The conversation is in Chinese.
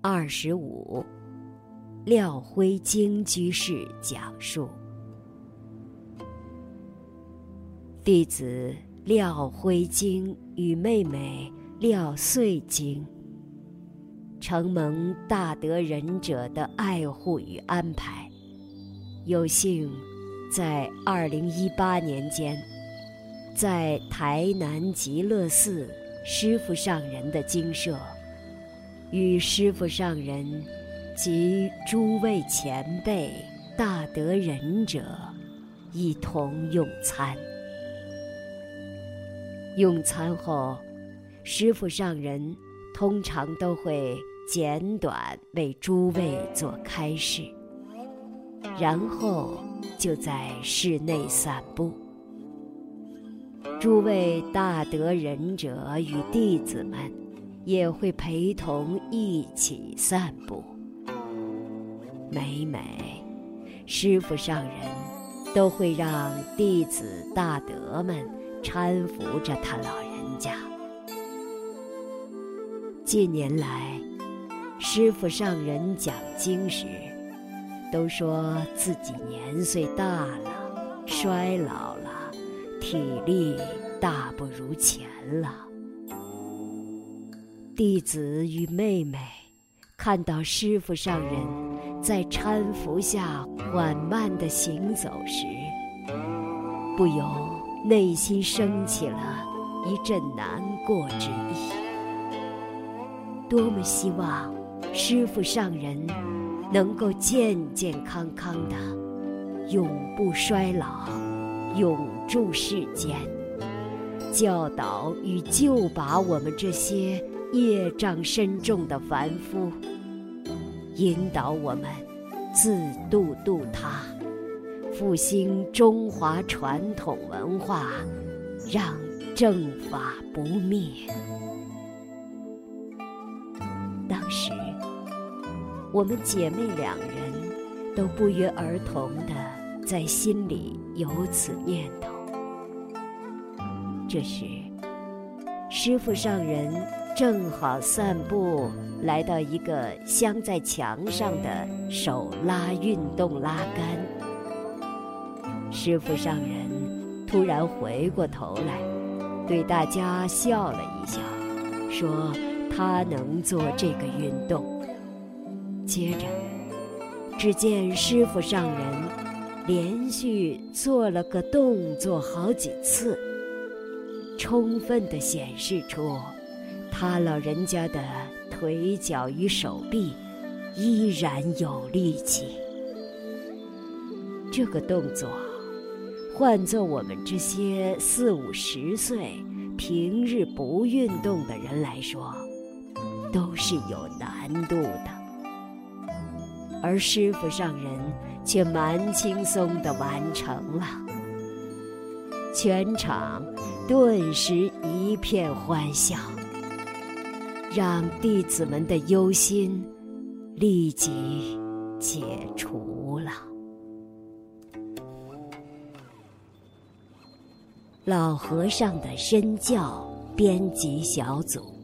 二十五，廖辉京居士讲述。弟子廖辉京与妹妹廖穗京，承蒙大德仁者的爱护与安排，有幸在二零一八年间，在台南极乐寺师父上人的精舍。与师父上人及诸位前辈大德仁者一同用餐。用餐后，师父上人通常都会简短为诸位做开示，然后就在室内散步。诸位大德仁者与弟子们。也会陪同一起散步。每每师傅上人都会让弟子大德们搀扶着他老人家。近年来，师傅上人讲经时，都说自己年岁大了，衰老了，体力大不如前了。弟子与妹妹看到师傅上人在搀扶下缓慢地行走时，不由内心升起了一阵难过之意。多么希望师傅上人能够健健康康的，永不衰老，永驻世间，教导与救拔我们这些。业障深重的凡夫，引导我们自度度他，复兴中华传统文化，让正法不灭。当时，我们姐妹两人都不约而同的在心里有此念头。这时，师傅上人。正好散步，来到一个镶在墙上的手拉运动拉杆。师傅上人突然回过头来，对大家笑了一笑，说他能做这个运动。接着，只见师傅上人连续做了个动作好几次，充分的显示出。他老人家的腿脚与手臂依然有力气。这个动作，换做我们这些四五十岁、平日不运动的人来说，都是有难度的。而师傅上人却蛮轻松地完成了，全场顿时一片欢笑。让弟子们的忧心立即解除了。老和尚的身教编辑小组。